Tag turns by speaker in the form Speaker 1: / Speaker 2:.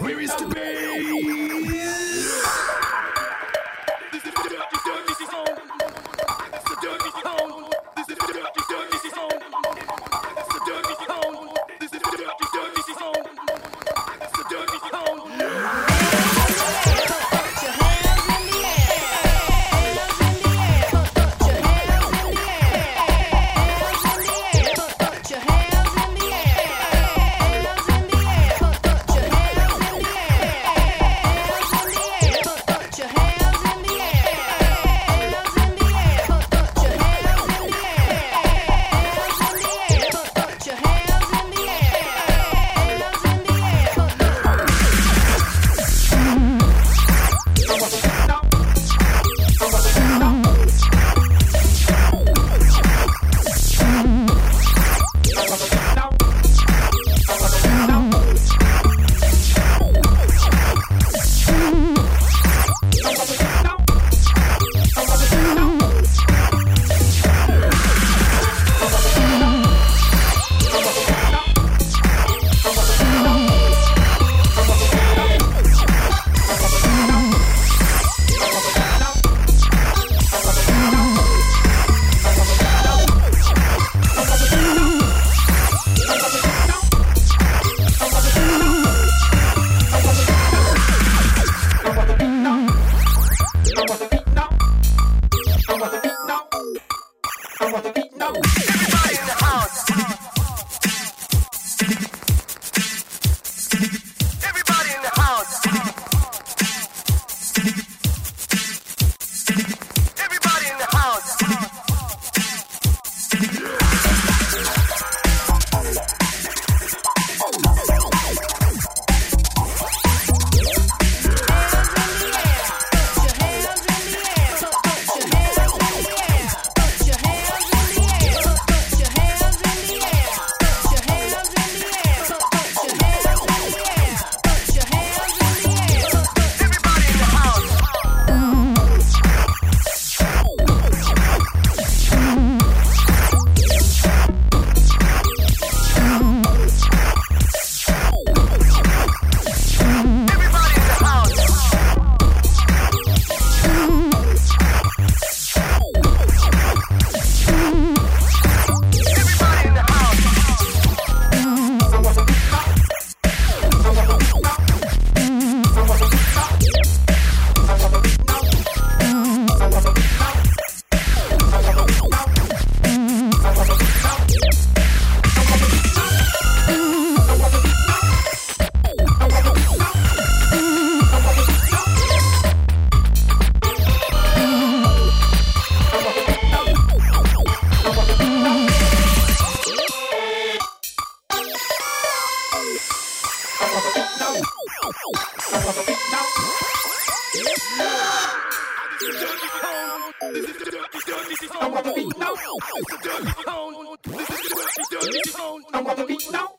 Speaker 1: Where is the bass?
Speaker 2: no. Thank you.
Speaker 1: I want to be down. I want to be down.